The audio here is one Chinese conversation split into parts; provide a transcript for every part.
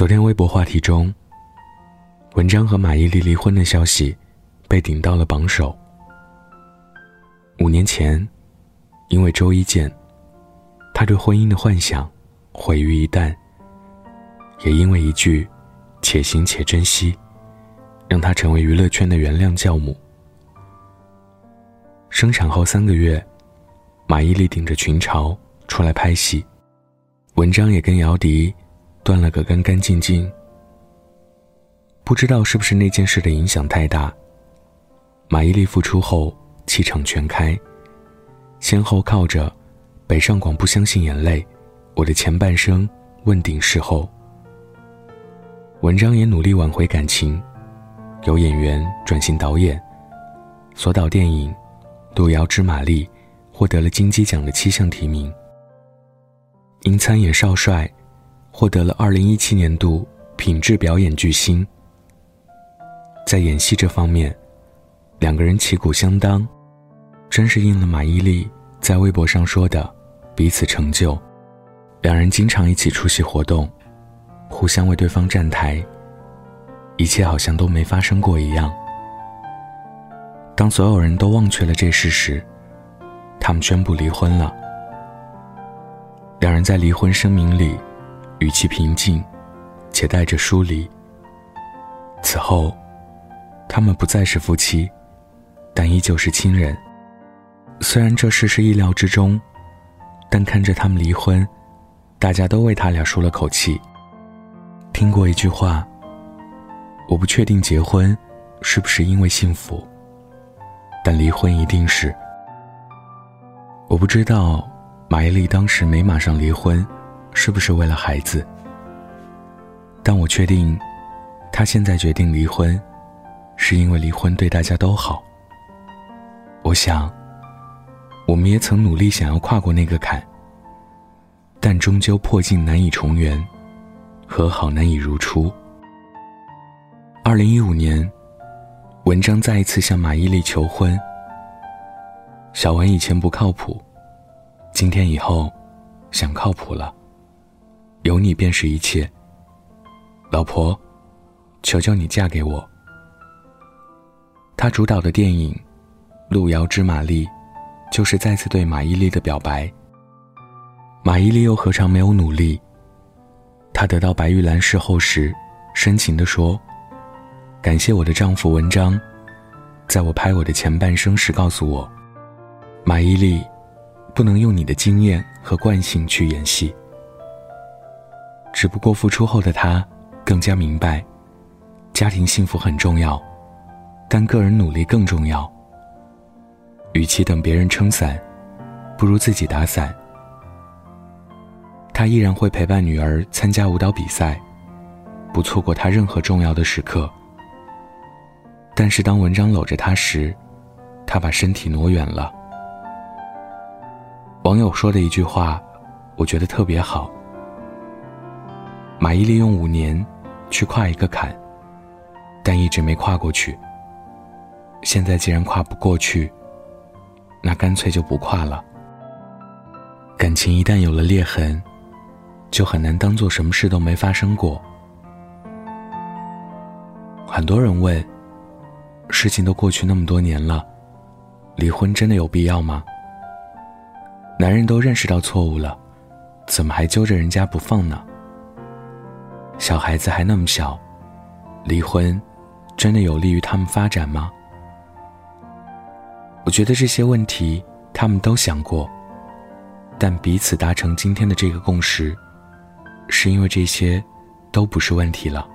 昨天微博话题中，文章和马伊琍离婚的消息被顶到了榜首。五年前，因为周一见，他对婚姻的幻想毁于一旦；也因为一句“且行且珍惜”，让他成为娱乐圈的原谅教母。生产后三个月，马伊琍顶着群嘲出来拍戏，文章也跟姚笛断了个干干净净。不知道是不是那件事的影响太大，马伊琍复出后气场全开，先后靠着《北上广不相信眼泪》《我的前半生》问鼎视后。文章也努力挽回感情，由演员转型导演，所导电影。路遥知马力获得了金鸡奖的七项提名。因参演少帅，获得了二零一七年度品质表演巨星。在演戏这方面，两个人旗鼓相当，真是应了马伊琍在微博上说的“彼此成就”。两人经常一起出席活动，互相为对方站台，一切好像都没发生过一样。当所有人都忘却了这事时，他们宣布离婚了。两人在离婚声明里，语气平静，且带着疏离。此后，他们不再是夫妻，但依旧是亲人。虽然这事是意料之中，但看着他们离婚，大家都为他俩舒了口气。听过一句话：“我不确定结婚是不是因为幸福。”但离婚一定是。我不知道马伊琍当时没马上离婚，是不是为了孩子？但我确定，他现在决定离婚，是因为离婚对大家都好。我想，我们也曾努力想要跨过那个坎，但终究破镜难以重圆，和好难以如初。二零一五年。文章再一次向马伊琍求婚。小文以前不靠谱，今天以后想靠谱了。有你便是一切。老婆，求求你嫁给我。他主导的电影《路遥知马力》，就是再次对马伊琍的表白。马伊琍又何尝没有努力？她得到白玉兰事后时，深情地说。感谢我的丈夫文章，在我拍我的前半生时告诉我，马伊琍，不能用你的经验和惯性去演戏。只不过付出后的他，更加明白，家庭幸福很重要，但个人努力更重要。与其等别人撑伞，不如自己打伞。他依然会陪伴女儿参加舞蹈比赛，不错过她任何重要的时刻。但是当文章搂着他时，他把身体挪远了。网友说的一句话，我觉得特别好。马伊琍用五年去跨一个坎，但一直没跨过去。现在既然跨不过去，那干脆就不跨了。感情一旦有了裂痕，就很难当做什么事都没发生过。很多人问。事情都过去那么多年了，离婚真的有必要吗？男人都认识到错误了，怎么还揪着人家不放呢？小孩子还那么小，离婚真的有利于他们发展吗？我觉得这些问题他们都想过，但彼此达成今天的这个共识，是因为这些都不是问题了。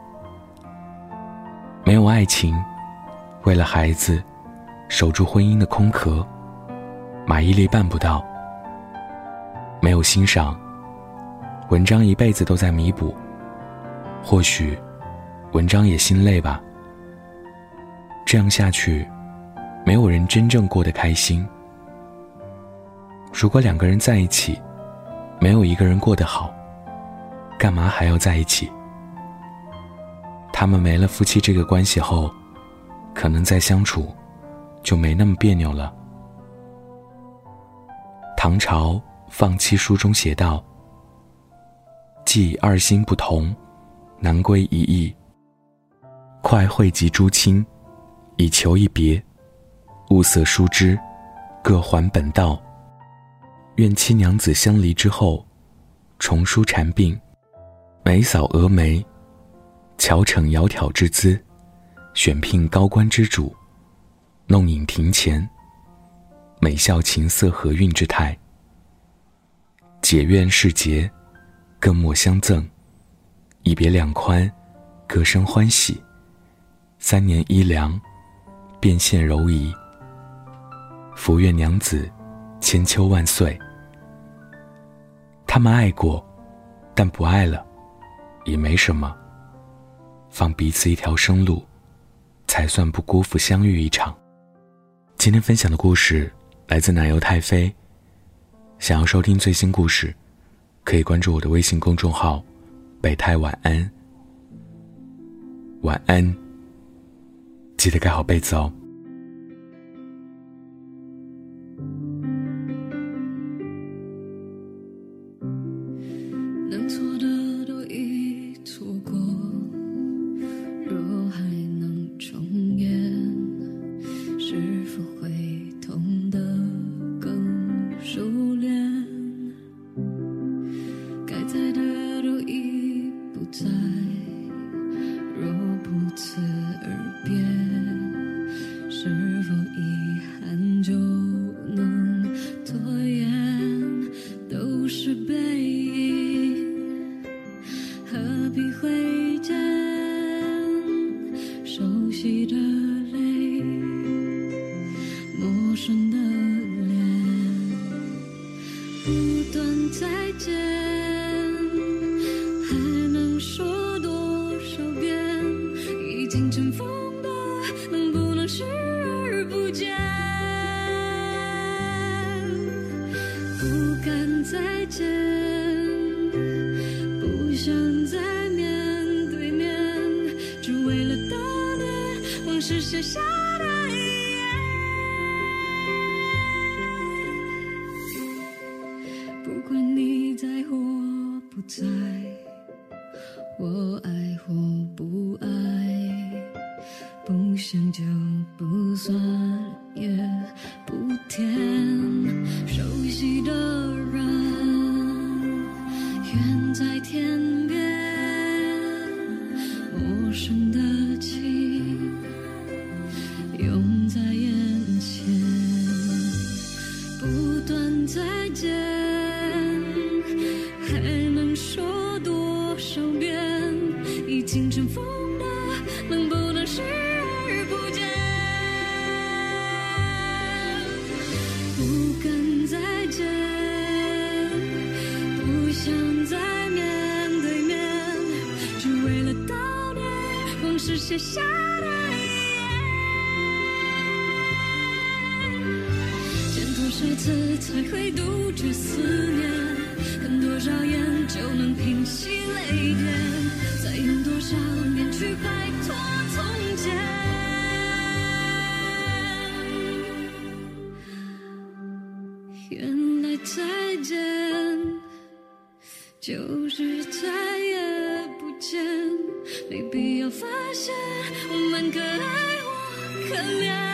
没有爱情。为了孩子，守住婚姻的空壳，马伊琍办不到。没有欣赏，文章一辈子都在弥补。或许，文章也心累吧。这样下去，没有人真正过得开心。如果两个人在一起，没有一个人过得好，干嘛还要在一起？他们没了夫妻这个关系后。可能再相处，就没那么别扭了。唐朝《放妻书》中写道：“既二心不同，南归一役。快汇集诸亲，以求一别。物色疏枝，各还本道。愿七娘子相离之后，重梳蝉鬓，眉扫蛾眉，巧逞窈窕之姿，选聘高官之主，弄影庭前，美笑琴瑟和韵之态。解怨释结，更莫相赠。一别两宽，各生欢喜。三年一凉，变现柔仪。福愿娘子，千秋万岁。他们爱过，但不爱了，也没什么。放彼此一条生路，才算不辜负相遇一场。今天分享的故事来自奶油太妃。想要收听最新故事，可以关注我的微信公众号“北太晚安”。晚安。记得盖好被子哦。回忆何必会见熟悉的泪陌生的脸不断再见还能说多少遍？已经尘封的能不能视而不见？不敢再见。是剩下的。写下的遗言，见多少次才会杜绝思念？看多少眼就能平息泪点？再用多少年去摆脱从前？原来再见就是再也不见。没必要发现我们可爱我可怜。